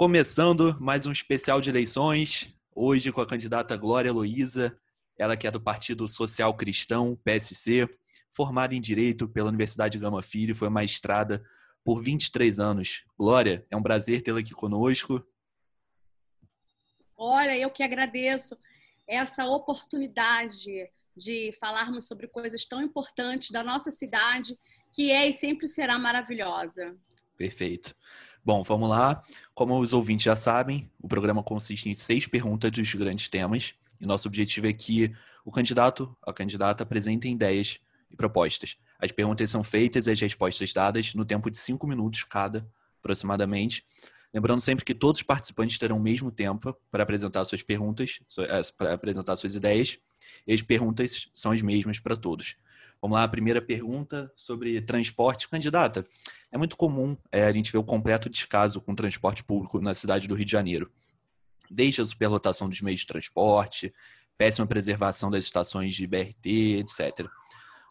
Começando mais um especial de eleições, hoje com a candidata Glória Luiza, ela que é do Partido Social Cristão, PSC, formada em Direito pela Universidade Gama Filho, foi maestrada por 23 anos. Glória, é um prazer tê-la aqui conosco. Olha, eu que agradeço essa oportunidade de falarmos sobre coisas tão importantes da nossa cidade, que é e sempre será maravilhosa. Perfeito. Bom, vamos lá. Como os ouvintes já sabem, o programa consiste em seis perguntas dos grandes temas. E nosso objetivo é que o candidato, a candidata, apresentem ideias e propostas. As perguntas são feitas e as respostas dadas no tempo de cinco minutos cada, aproximadamente. Lembrando sempre que todos os participantes terão o mesmo tempo para apresentar suas perguntas, é, para apresentar suas ideias. E as perguntas são as mesmas para todos. Vamos lá, a primeira pergunta sobre transporte. Candidata, é muito comum é, a gente ver o completo descaso com o transporte público na cidade do Rio de Janeiro. Desde a superlotação dos meios de transporte, péssima preservação das estações de BRT, etc.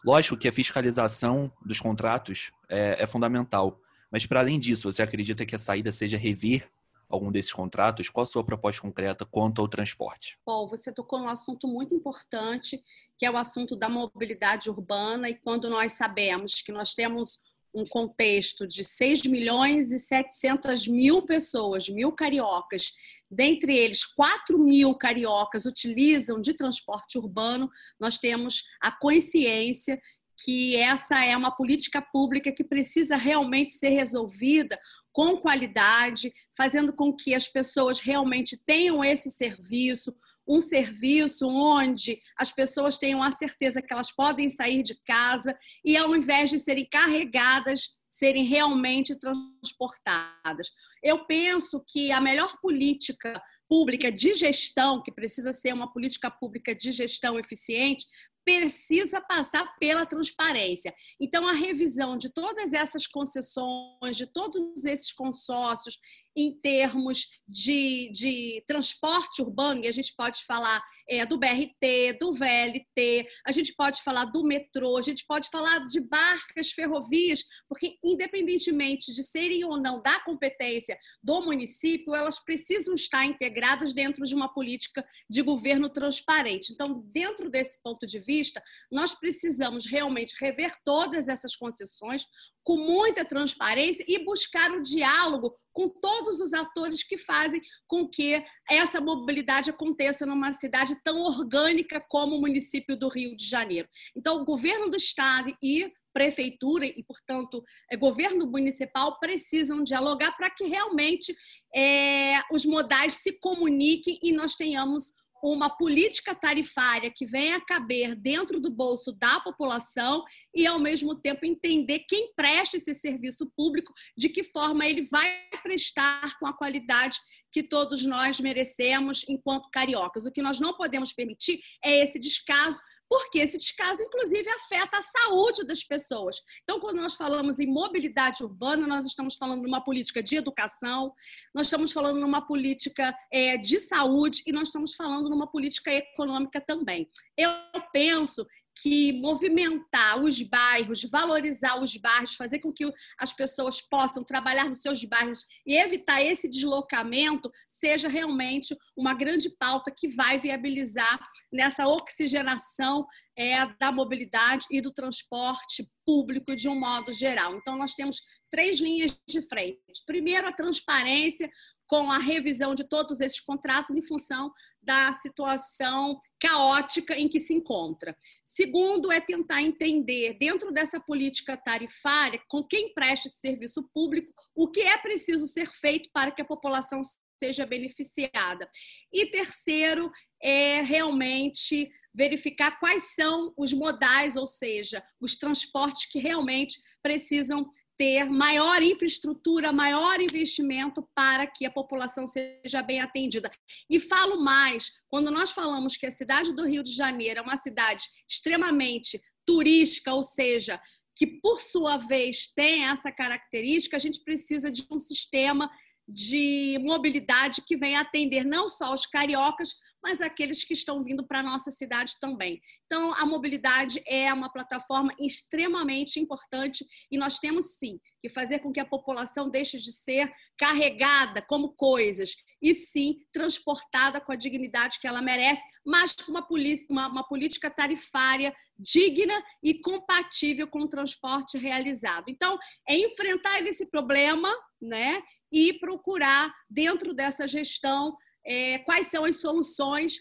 Lógico que a fiscalização dos contratos é, é fundamental, mas para além disso, você acredita que a saída seja rever algum desses contratos? Qual a sua proposta concreta quanto ao transporte? Bom, você tocou num assunto muito importante, que é o assunto da mobilidade urbana, e quando nós sabemos que nós temos um contexto de 6 milhões e 700 mil pessoas, mil cariocas, dentre eles 4 mil cariocas utilizam de transporte urbano, nós temos a consciência que essa é uma política pública que precisa realmente ser resolvida com qualidade, fazendo com que as pessoas realmente tenham esse serviço, um serviço onde as pessoas tenham a certeza que elas podem sair de casa e, ao invés de serem carregadas, serem realmente transportadas. Eu penso que a melhor política pública de gestão, que precisa ser uma política pública de gestão eficiente, precisa passar pela transparência. Então, a revisão de todas essas concessões, de todos esses consórcios, em termos de, de transporte urbano, e a gente pode falar é, do BRT, do VLT, a gente pode falar do metrô, a gente pode falar de barcas, ferrovias, porque independentemente de serem ou não da competência do município, elas precisam estar integradas dentro de uma política de governo transparente. Então, dentro desse ponto de vista, nós precisamos realmente rever todas essas concessões com muita transparência e buscar o diálogo com todos os atores que fazem com que essa mobilidade aconteça numa cidade tão orgânica como o município do Rio de Janeiro. Então, o governo do estado e prefeitura e, portanto, é, governo municipal precisam dialogar para que realmente é, os modais se comuniquem e nós tenhamos uma política tarifária que venha caber dentro do bolso da população e, ao mesmo tempo, entender quem presta esse serviço público, de que forma ele vai prestar com a qualidade que todos nós merecemos enquanto cariocas. O que nós não podemos permitir é esse descaso porque esse descaso, inclusive, afeta a saúde das pessoas. Então, quando nós falamos em mobilidade urbana, nós estamos falando numa política de educação, nós estamos falando numa política é, de saúde e nós estamos falando numa política econômica também. Eu penso que movimentar os bairros, valorizar os bairros, fazer com que as pessoas possam trabalhar nos seus bairros e evitar esse deslocamento, seja realmente uma grande pauta que vai viabilizar nessa oxigenação é, da mobilidade e do transporte público de um modo geral. Então, nós temos três linhas de frente. Primeiro, a transparência, com a revisão de todos esses contratos em função da situação caótica em que se encontra. Segundo, é tentar entender, dentro dessa política tarifária, com quem presta esse serviço público, o que é preciso ser feito para que a população seja beneficiada. E terceiro, é realmente verificar quais são os modais, ou seja, os transportes que realmente precisam ter maior infraestrutura, maior investimento para que a população seja bem atendida. E falo mais, quando nós falamos que a cidade do Rio de Janeiro é uma cidade extremamente turística, ou seja, que por sua vez tem essa característica, a gente precisa de um sistema de mobilidade que venha atender não só os cariocas, mas aqueles que estão vindo para a nossa cidade também. Então, a mobilidade é uma plataforma extremamente importante e nós temos sim que fazer com que a população deixe de ser carregada como coisas e sim transportada com a dignidade que ela merece, mas com uma, uma, uma política tarifária digna e compatível com o transporte realizado. Então, é enfrentar esse problema, né? E procurar, dentro dessa gestão, é, quais são as soluções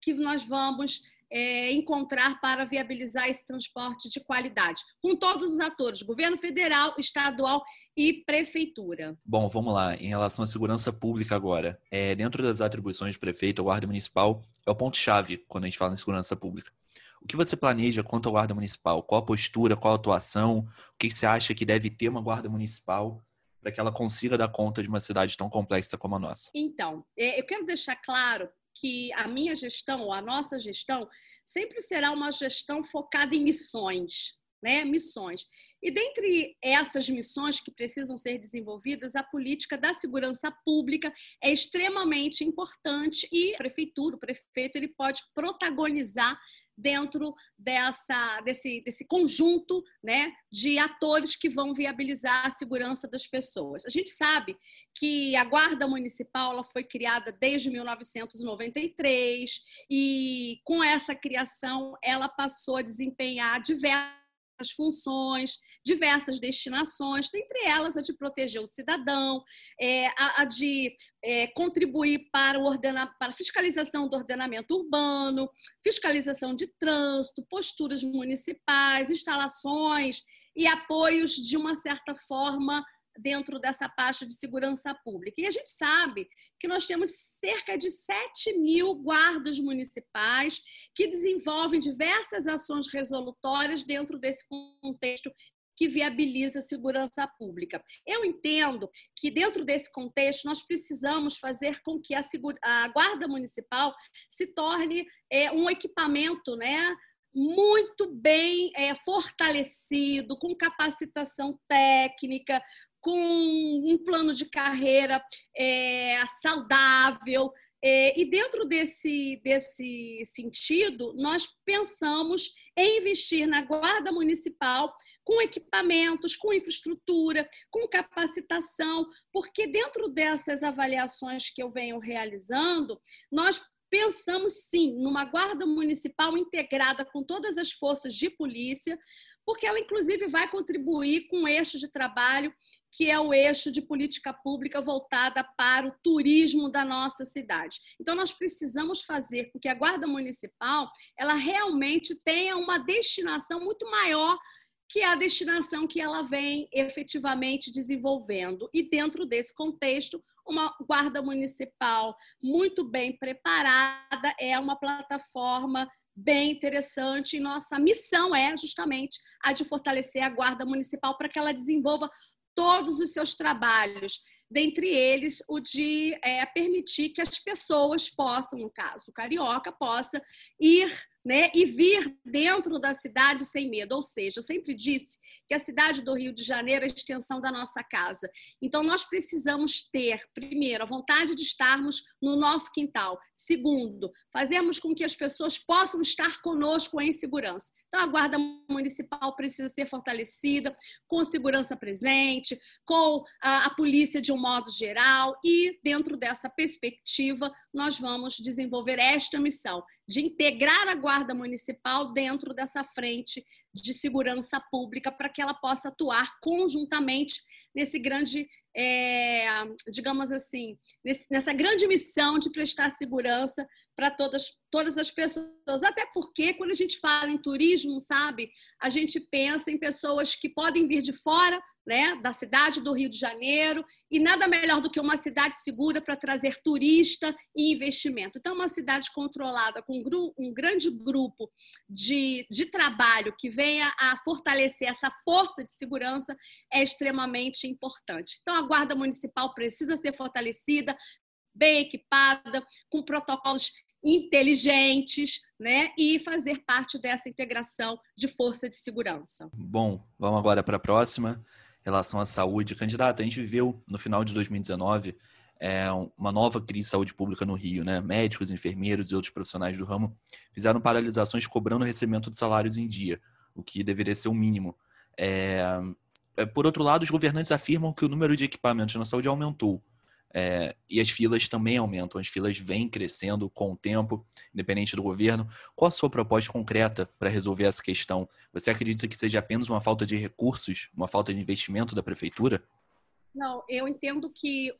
que nós vamos é, encontrar para viabilizar esse transporte de qualidade, com todos os atores, governo federal, estadual e prefeitura. Bom, vamos lá. Em relação à segurança pública agora, é, dentro das atribuições do prefeito, a guarda municipal é o ponto-chave quando a gente fala em segurança pública. O que você planeja quanto à guarda municipal? Qual a postura, qual a atuação? O que você acha que deve ter uma guarda municipal para que ela consiga dar conta de uma cidade tão complexa como a nossa? Então, é, eu quero deixar claro que a minha gestão, ou a nossa gestão, sempre será uma gestão focada em missões, né? Missões. E dentre essas missões que precisam ser desenvolvidas, a política da segurança pública é extremamente importante e a prefeitura, o prefeito, ele pode protagonizar dentro dessa, desse, desse conjunto né, de atores que vão viabilizar a segurança das pessoas. A gente sabe que a Guarda Municipal ela foi criada desde 1993 e com essa criação ela passou a desempenhar diversas funções, diversas destinações, dentre elas a de proteger o cidadão, é, a, a, de é, contribuir para, o ordena, para a fiscalização do ordenamento urbano, fiscalização de trânsito, posturas municipais, instalações e apoios de uma certa forma dentro dessa pasta de segurança pública. E a gente sabe que nós temos cerca de 7 mil guardas municipais que desenvolvem diversas ações resolutórias dentro desse contexto que viabiliza a segurança pública. Eu entendo que, dentro desse contexto, nós precisamos fazer com que a, a Guarda Municipal se torne é, um equipamento né, muito bem é, fortalecido, com capacitação técnica, com um plano de carreira é, saudável. É, e dentro desse, desse sentido, nós pensamos em investir na Guarda Municipal com equipamentos, com infraestrutura, com capacitação, porque dentro dessas avaliações que eu venho realizando, nós pensamos sim numa guarda municipal integrada com todas as forças de polícia, porque ela, inclusive, vai contribuir com o eixo de trabalho, que é o eixo de política pública voltada para o turismo da nossa cidade. Então, nós precisamos fazer com que a Guarda Municipal ela realmente tenha uma destinação muito maior que a destinação que ela vem efetivamente desenvolvendo. E dentro desse contexto, uma guarda municipal muito bem preparada é uma plataforma bem interessante. E nossa missão é justamente a de fortalecer a Guarda Municipal para que ela desenvolva todos os seus trabalhos, dentre eles o de é, permitir que as pessoas possam, no caso, o carioca, possa ir né, e vir dentro da cidade sem medo. Ou seja, eu sempre disse que a cidade do Rio de Janeiro é a extensão da nossa casa. Então, nós precisamos ter, primeiro, a vontade de estarmos no nosso quintal. Segundo, fazermos com que as pessoas possam estar conosco em segurança. Então, a Guarda Municipal precisa ser fortalecida, com segurança presente, com a, a polícia de um modo geral, e dentro dessa perspectiva, nós vamos desenvolver esta missão de integrar a Guarda Municipal dentro dessa frente de segurança pública para que ela possa atuar conjuntamente nesse grande, é, digamos assim, nesse, nessa grande missão de prestar segurança para todas, todas as pessoas. Até porque, quando a gente fala em turismo, sabe, a gente pensa em pessoas que podem vir de fora né, da cidade do Rio de Janeiro, e nada melhor do que uma cidade segura para trazer turista e investimento. Então, uma cidade controlada com um grande grupo de, de trabalho que venha a fortalecer essa força de segurança é extremamente importante. Então, a Guarda Municipal precisa ser fortalecida, bem equipada, com protocolos inteligentes, né, e fazer parte dessa integração de força de segurança. Bom, vamos agora para a próxima, relação à saúde. Candidata, a gente viveu no final de 2019 é, uma nova crise de saúde pública no Rio, né? Médicos, enfermeiros e outros profissionais do ramo fizeram paralisações cobrando o recebimento de salários em dia, o que deveria ser o mínimo. É, é, por outro lado, os governantes afirmam que o número de equipamentos na saúde aumentou. É, e as filas também aumentam, as filas vêm crescendo com o tempo, independente do governo. Qual a sua proposta concreta para resolver essa questão? Você acredita que seja apenas uma falta de recursos, uma falta de investimento da prefeitura? Não, eu entendo que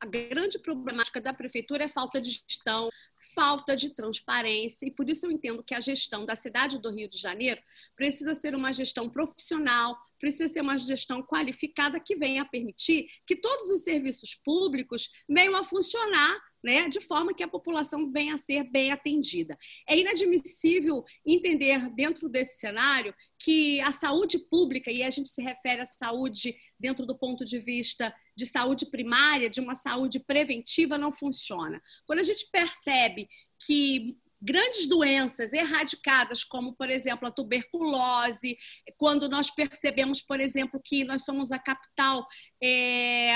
a grande problemática da prefeitura é falta de gestão, falta de transparência, e por isso eu entendo que a gestão da cidade do Rio de Janeiro precisa ser uma gestão profissional, precisa ser uma gestão qualificada que venha a permitir que todos os serviços públicos venham a funcionar né, de forma que a população venha a ser bem atendida. É inadmissível entender dentro desse cenário que a saúde pública, e a gente se refere à saúde dentro do ponto de vista de saúde primária, de uma saúde preventiva, não funciona. Quando a gente percebe que grandes doenças erradicadas, como, por exemplo, a tuberculose, quando nós percebemos, por exemplo, que nós somos a capital é,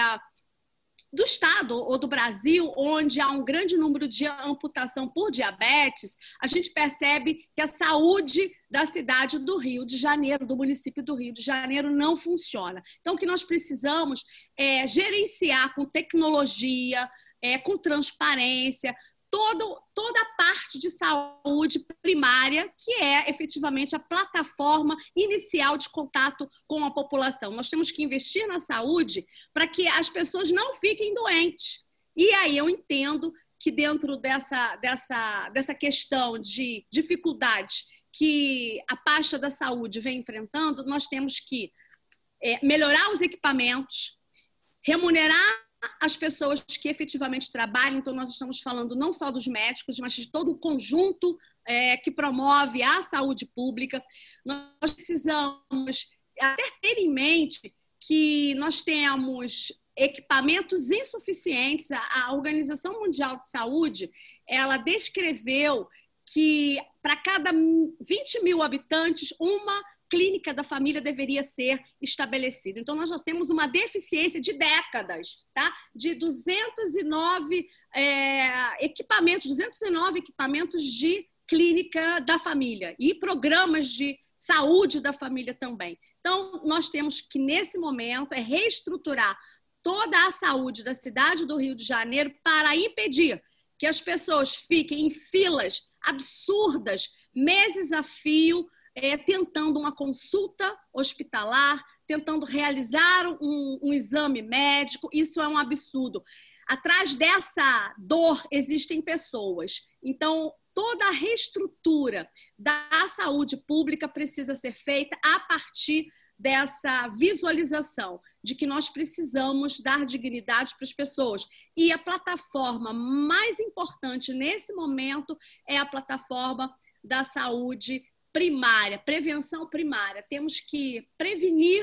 do estado ou do Brasil, onde há um grande número de amputação por diabetes, a gente percebe que a saúde da cidade do Rio de Janeiro, do município do Rio de Janeiro, não funciona. Então, o que nós precisamos é gerenciar com tecnologia, é, com transparência, todo, toda a parte de saúde primária, que é efetivamente a plataforma inicial de contato com a população. Nós temos que investir na saúde para que as pessoas não fiquem doentes. E aí eu entendo que dentro dessa, dessa, dessa questão de dificuldade que a pasta da saúde vem enfrentando, nós temos que é, melhorar os equipamentos, remunerar as pessoas que efetivamente trabalham, então nós estamos falando não só dos médicos, mas de todo o conjunto é, que promove a saúde pública. Nós precisamos até ter em mente que nós temos equipamentos insuficientes. A, a Organização Mundial de Saúde ela descreveu que para cada 20 mil habitantes, uma clínica da família deveria ser estabelecida. Então, nós já temos uma deficiência de décadas, tá? De 209 é, equipamentos, 209 equipamentos de clínica da família e programas de saúde da família também. Então, nós temos que, nesse momento, é reestruturar toda a saúde da cidade do Rio de Janeiro para impedir que as pessoas fiquem em filas absurdas, meses a fio, é, tentando uma consulta hospitalar, tentando realizar um, um exame médico. Isso é um absurdo. Atrás dessa dor existem pessoas. Então, toda a reestrutura da saúde pública precisa ser feita a partir dessa visualização de que nós precisamos dar dignidade para as pessoas. E a plataforma mais importante nesse momento é a plataforma da saúde primária, prevenção primária. Temos que prevenir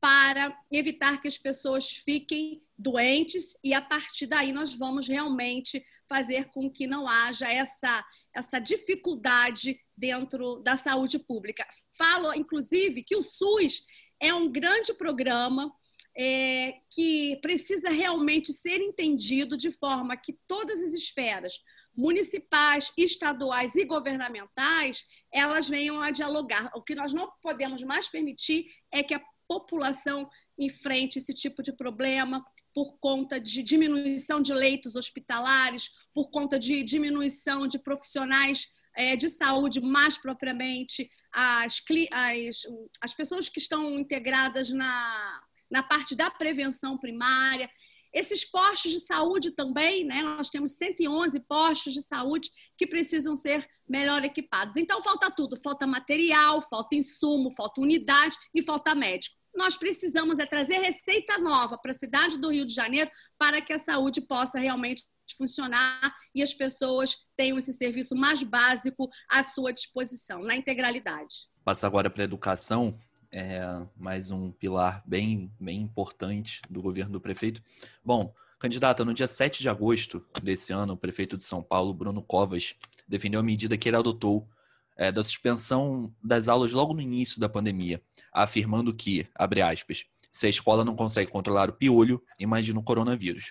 para evitar que as pessoas fiquem doentes e a partir daí nós vamos realmente fazer com que não haja essa essa dificuldade dentro da saúde pública. Falo, inclusive, que o SUS é um grande programa é, que precisa realmente ser entendido de forma que todas as esferas, municipais, estaduais e governamentais, elas venham a dialogar. O que nós não podemos mais permitir é que a população enfrente esse tipo de problema por conta de diminuição de leitos hospitalares, por conta de diminuição de profissionais é, de saúde, mais propriamente as, as, as pessoas que estão integradas na, na parte da prevenção primária. Esses postos de saúde também, né? Nós temos 111 postos de saúde que precisam ser melhor equipados. Então, falta tudo: falta material, falta insumo, falta unidade e falta médico. Nós precisamos é trazer receita nova para a cidade do Rio de Janeiro para que a saúde possa realmente funcionar e as pessoas tenham esse serviço mais básico à sua disposição, na integralidade. Passa agora para a educação é mais um pilar bem, bem importante do governo do prefeito. Bom, candidata, no dia 7 de agosto desse ano, o prefeito de São Paulo, Bruno Covas, defendeu a medida que ele adotou é, da suspensão das aulas logo no início da pandemia, afirmando que, abre aspas, se a escola não consegue controlar o piolho, imagina o coronavírus.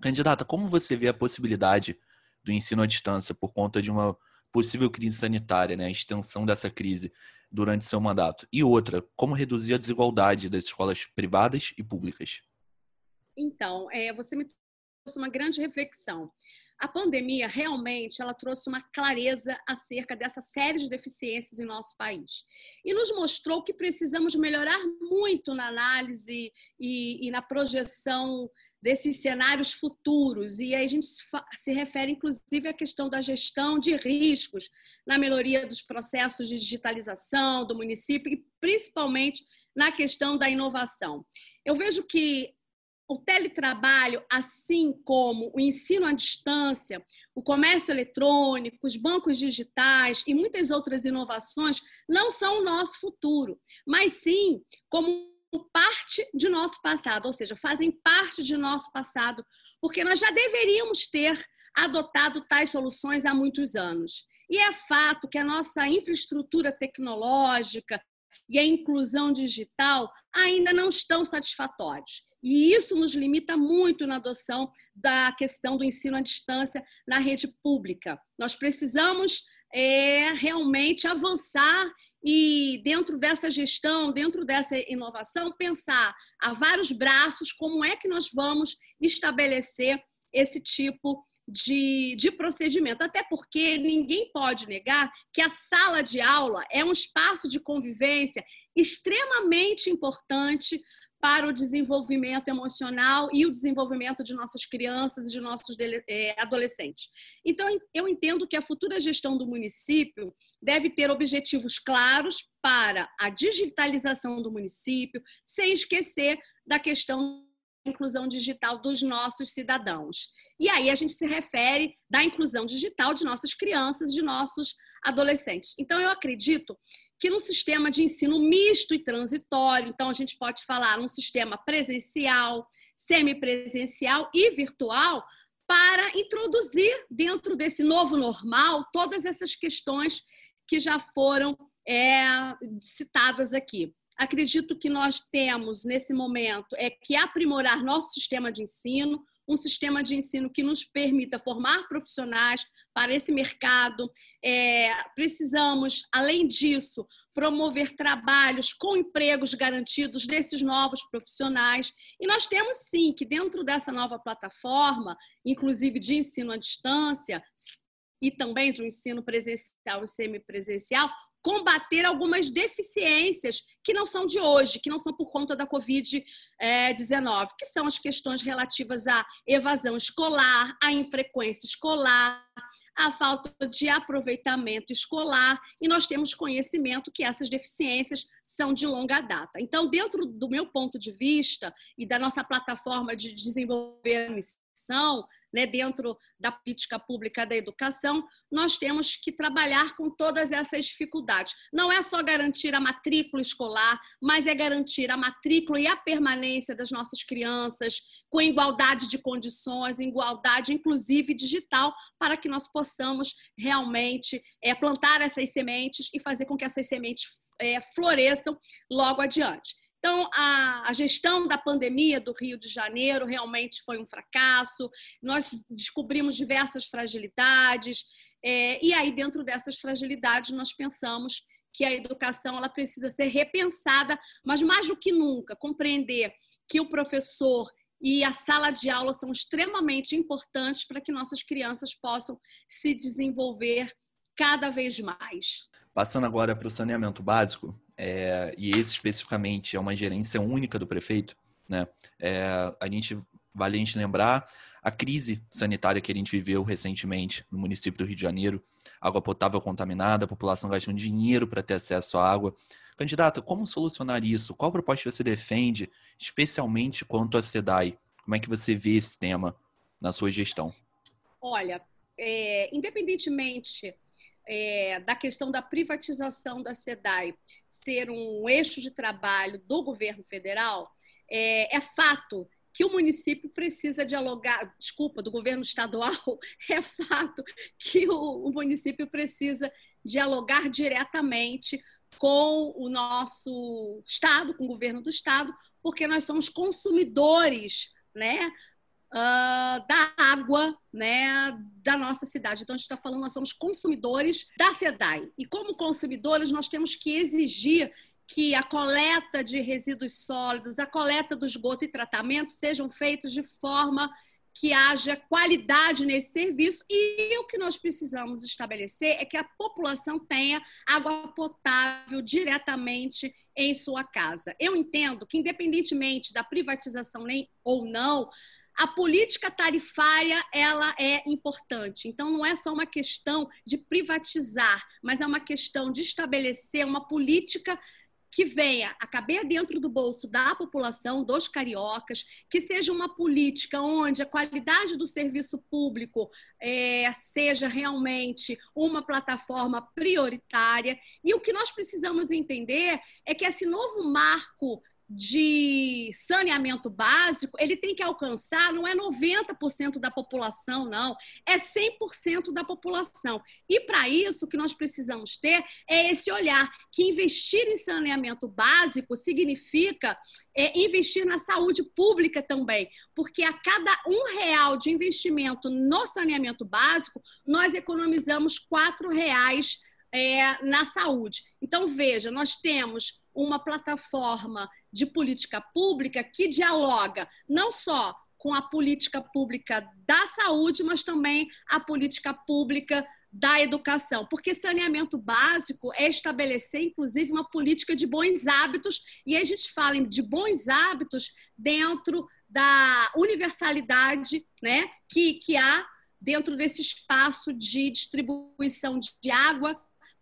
Candidata, como você vê a possibilidade do ensino à distância por conta de uma possível crise sanitária, né, a extensão dessa crise durante seu mandato? E outra, como reduzir a desigualdade das escolas privadas e públicas? Então, é, você me trouxe uma grande reflexão. A pandemia realmente ela trouxe uma clareza acerca dessa série de deficiências em nosso país e nos mostrou que precisamos melhorar muito na análise e, e na projeção desses cenários futuros. E aí a gente se refere, inclusive, à questão da gestão de riscos na melhoria dos processos de digitalização do município e principalmente na questão da inovação. Eu vejo que o teletrabalho, assim como o ensino à distância, o comércio eletrônico, os bancos digitais e muitas outras inovações não são o nosso futuro, mas sim como parte de nosso passado, ou seja, fazem parte de nosso passado, porque nós já deveríamos ter adotado tais soluções há muitos anos. E é fato que a nossa infraestrutura tecnológica e a inclusão digital ainda não estão satisfatórios. E isso nos limita muito na adoção da questão do ensino à distância na rede pública. Nós precisamos é, realmente avançar e, dentro dessa gestão, dentro dessa inovação, pensar a vários braços como é que nós vamos estabelecer esse tipo de, de procedimento. Até porque ninguém pode negar que a sala de aula é um espaço de convivência extremamente importante para o desenvolvimento emocional e o desenvolvimento de nossas crianças e de nossos é, adolescentes. Então, eu entendo que a futura gestão do município deve ter objetivos claros para a digitalização do município, sem esquecer da questão da inclusão digital dos nossos cidadãos. E aí a gente se refere da inclusão digital de nossas crianças, de nossos adolescentes. Então, eu acredito que no sistema de ensino misto e transitório, então a gente pode falar num sistema presencial, semipresencial e virtual, para introduzir dentro desse novo normal todas essas questões que já foram é, citadas aqui. Acredito que nós temos, nesse momento, é que aprimorar nosso sistema de ensino, um sistema de ensino que nos permita formar profissionais para esse mercado. É, precisamos, além disso, promover trabalhos com empregos garantidos desses novos profissionais. E nós temos sim que, dentro dessa nova plataforma, inclusive de ensino à distância, e também de um ensino presencial e semipresencial, combater algumas deficiências que não são de hoje, que não são por conta da Covid-19, que são as questões relativas à evasão escolar, à infrequência escolar, à falta de aproveitamento escolar, e nós temos conhecimento que essas deficiências são de longa data. Então, dentro do meu ponto de vista e da nossa plataforma de desenvolver a missão, né, dentro da política pública da educação, nós temos que trabalhar com todas essas dificuldades. Não é só garantir a matrícula escolar, mas é garantir a matrícula e a permanência das nossas crianças com igualdade de condições, igualdade inclusive digital, para que nós possamos realmente é, plantar essas sementes e fazer com que essas sementes é, floresçam logo adiante. Então, a, a, gestão da pandemia do Rio de Janeiro realmente foi um fracasso. Nós descobrimos diversas fragilidades, é, e aí, dentro dessas fragilidades, nós pensamos que a educação ela precisa ser repensada, mas mais do que nunca, compreender que o professor e a sala de aula são extremamente importantes para que nossas crianças possam se desenvolver cada vez mais. Passando agora para o saneamento básico, é, e esse especificamente é uma gerência única do prefeito, né? É, a gente vale a gente lembrar a crise sanitária que a gente viveu recentemente no município do Rio de Janeiro, água potável contaminada, a população gastando dinheiro para ter acesso à água. Candidata, como solucionar isso? Qual proposta você defende, especialmente quanto à SEDAI? Como é que você vê esse tema na sua gestão? Olha, é, independentemente é, da questão da privatização da SEDAI ser um eixo de trabalho do governo federal, é, é fato que o município precisa dialogar, desculpa, do governo estadual, é fato que o, o município precisa dialogar diretamente com o nosso estado, com o governo do estado, porque nós somos consumidores, né, uh, da água né, da nossa cidade. Então, a gente está falando, nós somos consumidores da SEDAI. E como consumidores, nós temos que exigir que a coleta de resíduos sólidos, a coleta do esgoto e tratamento sejam feitos de forma que haja qualidade nesse serviço e o que nós precisamos estabelecer é que a população tenha água potável diretamente em sua casa. Eu entendo que, independentemente da privatização nem ou não, a política tarifária ela é importante. Então não é só uma questão de privatizar, mas é uma questão de estabelecer uma política que venha a caber dentro do bolso da população, dos cariocas, que seja uma política onde a qualidade do serviço público é, seja realmente uma plataforma prioritária. E o que nós precisamos entender é que esse novo marco de saneamento básico, ele tem que alcançar, não é 90% da população, não, é 100% da população. E para isso, o que nós precisamos ter é esse olhar, que investir em saneamento básico significa é, investir na saúde pública também, porque a cada um real de investimento no saneamento básico, nós economizamos quatro reais é, na saúde. Então, veja, nós temos uma plataforma de política pública que dialoga não só com a política pública da saúde, mas também a política pública da educação, porque saneamento básico é estabelecer, inclusive, uma política de bons hábitos, e a gente fala de bons hábitos dentro da universalidade né, que, que há dentro desse espaço de distribuição de água,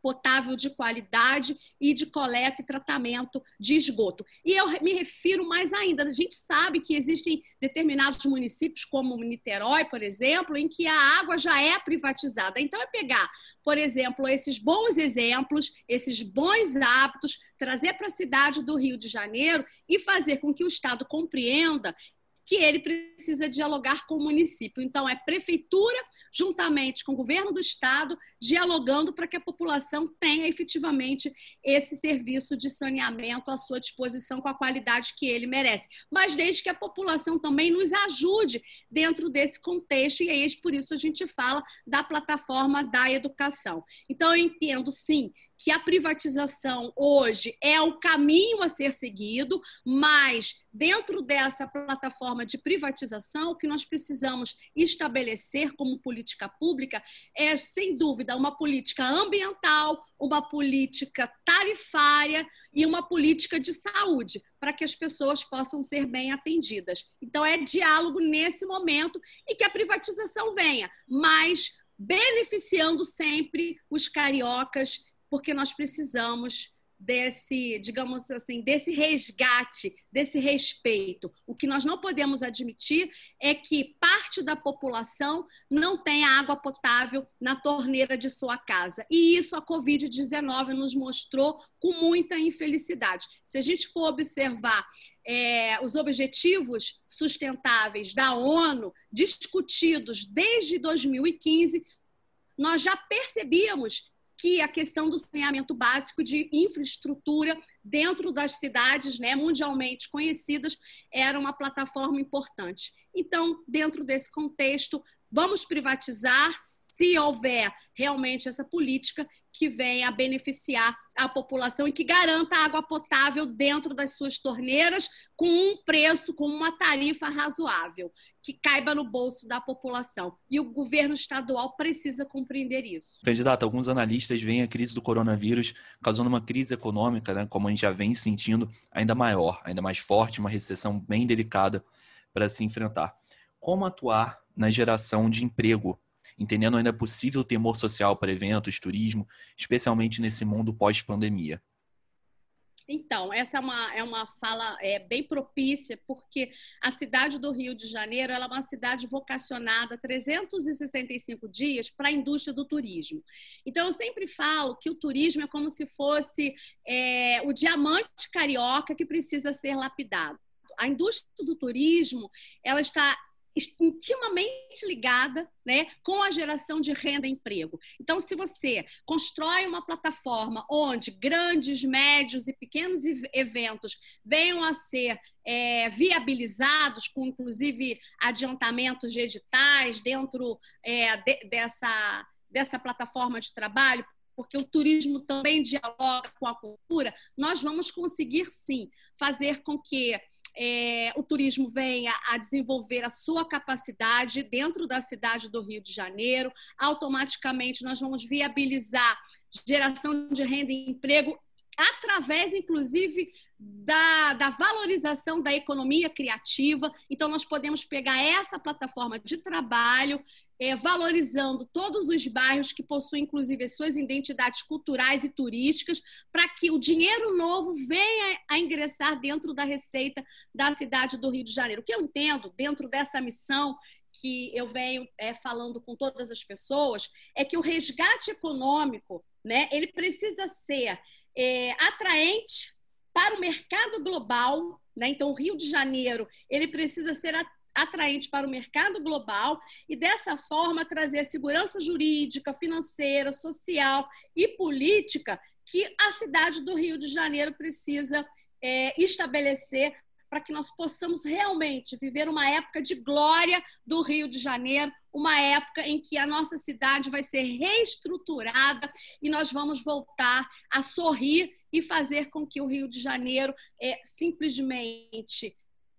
potável de qualidade e de coleta e tratamento de esgoto. E eu me refiro mais ainda, a gente sabe que existem determinados municípios, como Niterói, por exemplo, em que a água já é privatizada. Então, é pegar, por exemplo, esses bons exemplos, esses bons hábitos, trazer para a cidade do Rio de Janeiro e fazer com que o Estado compreenda que ele precisa dialogar com o município. Então, é prefeitura, juntamente com o governo do estado, dialogando para que a população tenha efetivamente esse serviço de saneamento à sua disposição com a qualidade que ele merece. Mas desde que a população também nos ajude dentro desse contexto, e aí por isso a gente fala da plataforma da educação. Então, eu entendo sim que a privatização hoje é o caminho a ser seguido, mas dentro dessa plataforma de privatização, o que nós precisamos estabelecer como política pública é, sem dúvida, uma política ambiental, uma política tarifária e uma política de saúde, para que as pessoas possam ser bem atendidas. Então, é diálogo nesse momento e que a privatização venha, mas beneficiando sempre os cariocas porque nós precisamos desse, digamos assim, desse resgate, desse respeito. O que nós não podemos admitir é que parte da população não tenha água potável na torneira de sua casa. E isso a Covid-19 nos mostrou com muita infelicidade. Se a gente for observar é, os objetivos sustentáveis da ONU, discutidos desde 2015, nós já percebíamos que a questão do saneamento básico de infraestrutura dentro das cidades né, mundialmente conhecidas era uma plataforma importante. Então, dentro desse contexto, vamos privatizar se houver realmente essa política que venha a beneficiar a população e que garanta água potável dentro das suas torneiras com um preço, com uma tarifa razoável que caiba no bolso da população. E o governo estadual precisa compreender isso. Candidato, alguns analistas veem a crise do coronavírus causando uma crise econômica, né, como a gente já vem sentindo, ainda maior, ainda mais forte, uma recessão bem delicada para se enfrentar. Como atuar na geração de emprego, entendendo ainda possível temor social para eventos, turismo, especialmente nesse mundo pós-pandemia? Então, essa é uma, é uma fala é, bem propícia, porque a cidade do Rio de Janeiro é uma cidade vocacionada 365 dias para a indústria do turismo. Então, eu sempre falo que o turismo é como se fosse é, o diamante carioca que precisa ser lapidado. A indústria do turismo ela está intimamente ligada né, com a geração de renda e emprego. Então, se você constrói uma plataforma onde grandes, médios e pequenos eventos venham a ser é, viabilizados, com inclusive adiantamentos de editais dentro é, de, dessa, dessa plataforma de trabalho, porque o turismo também dialoga com a cultura, nós vamos conseguir sim fazer com que é, o turismo venha a desenvolver a sua capacidade dentro da cidade do Rio de Janeiro. Automaticamente, nós vamos viabilizar geração de renda e emprego através, inclusive, da, da, valorização da economia criativa. Então, nós podemos pegar essa plataforma de trabalho é, valorizando todos os bairros que possuem, inclusive, as suas identidades culturais e turísticas, para que o dinheiro novo venha a ingressar dentro da receita da cidade do Rio de Janeiro. O que eu entendo dentro dessa missão que eu venho é, falando com todas as pessoas é que o resgate econômico, né, ele precisa ser é, atraente para o mercado global, né? Então, o Rio de Janeiro ele precisa ser atraente para o mercado global e, dessa forma, trazer segurança jurídica, financeira, social e política que a cidade do Rio de Janeiro precisa é, estabelecer para que nós possamos realmente viver uma época de glória do Rio de Janeiro, uma época em que a nossa cidade vai ser reestruturada e nós vamos voltar a sorrir e fazer com que o Rio de Janeiro é, simplesmente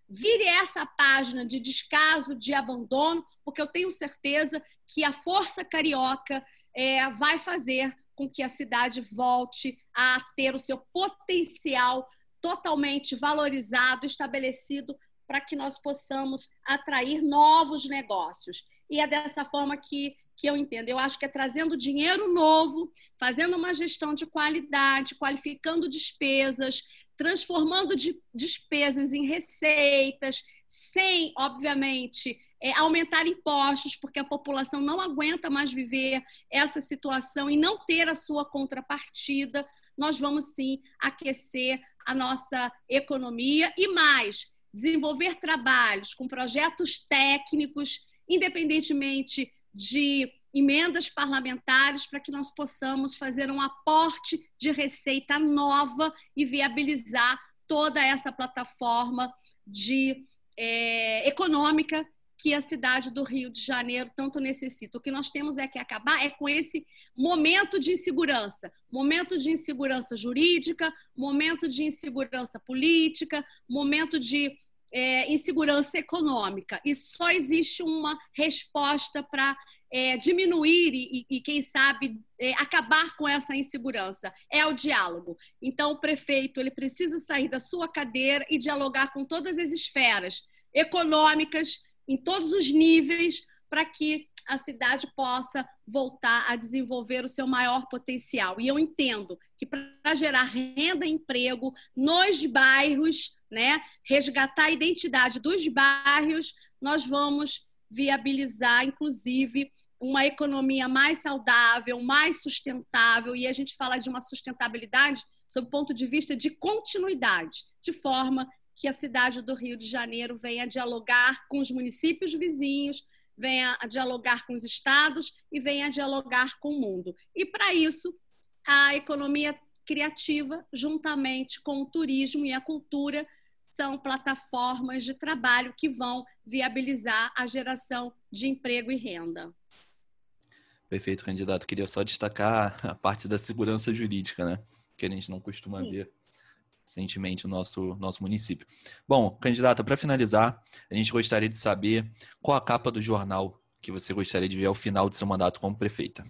vire essa página de descaso, de abandono, porque eu tenho certeza que a força carioca é, vai fazer com que a cidade volte a ter o seu potencial totalmente valorizado, estabelecido, para que nós possamos atrair novos negócios. E é dessa forma que, que eu entendo. Eu acho que é trazendo dinheiro novo, fazendo uma gestão de qualidade, qualificando despesas, transformando de despesas em receitas, sem, obviamente, é, aumentar impostos, porque a população não aguenta mais viver essa situação e não ter a sua contrapartida, nós vamos sim aquecer a nossa economia e mais, desenvolver trabalhos com projetos técnicos, independentemente de emendas parlamentares para que nós possamos fazer um aporte de receita nova e viabilizar toda essa plataforma de é, econômica que a cidade do Rio de Janeiro tanto necessita. O que nós temos é que acabar é com esse momento de insegurança, momento de insegurança jurídica, momento de insegurança política, momento de é, insegurança econômica. E só existe uma resposta para é, diminuir e, e, quem sabe, é, acabar com essa insegurança. É o diálogo. Então, o prefeito ele precisa sair da sua cadeira e dialogar com todas as esferas econômicas, em todos os níveis, para que a cidade possa voltar a desenvolver o seu maior potencial. E eu entendo que para gerar renda e emprego nos bairros, né, resgatar a identidade dos bairros, nós vamos viabilizar, inclusive, uma economia mais saudável, mais sustentável, e a gente fala de uma sustentabilidade sob o ponto de vista de continuidade, de forma que a cidade do Rio de Janeiro venha dialogar com os municípios vizinhos, venha a dialogar com os estados e venha a dialogar com o mundo. E para isso, a economia criativa, juntamente com o turismo e a cultura, são plataformas de trabalho que vão viabilizar a geração de emprego e renda. Perfeito, candidato. Queria só destacar a parte da segurança jurídica, né? Que a gente não costuma Sim. ver recentemente no nosso, nosso município. Bom, candidata, para finalizar, a gente gostaria de saber qual a capa do jornal que você gostaria de ver ao final do seu mandato como prefeita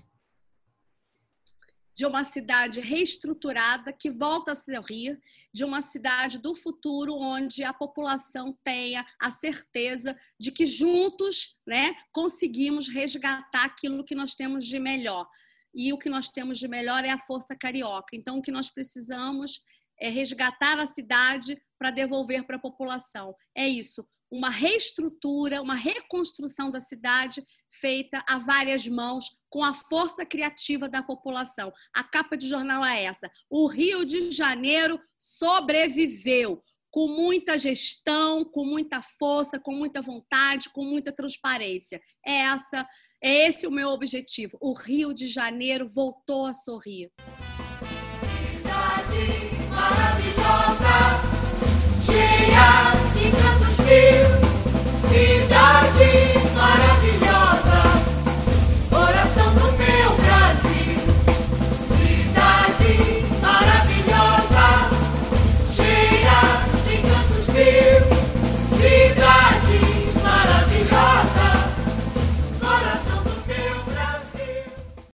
de uma cidade reestruturada que volta a sorrir, de uma cidade do futuro onde a população tenha a certeza de que juntos, né, conseguimos resgatar aquilo que nós temos de melhor. E o que nós temos de melhor é a força carioca. Então, o que nós precisamos é resgatar a cidade para devolver para a população. É isso uma reestrutura, uma reconstrução da cidade feita a várias mãos, com a força criativa da população. A capa de jornal é essa: o Rio de Janeiro sobreviveu. com muita gestão, com muita força, com muita vontade, com muita transparência. É essa, é esse o meu objetivo. O Rio de Janeiro voltou a sorrir. Cidade maravilhosa,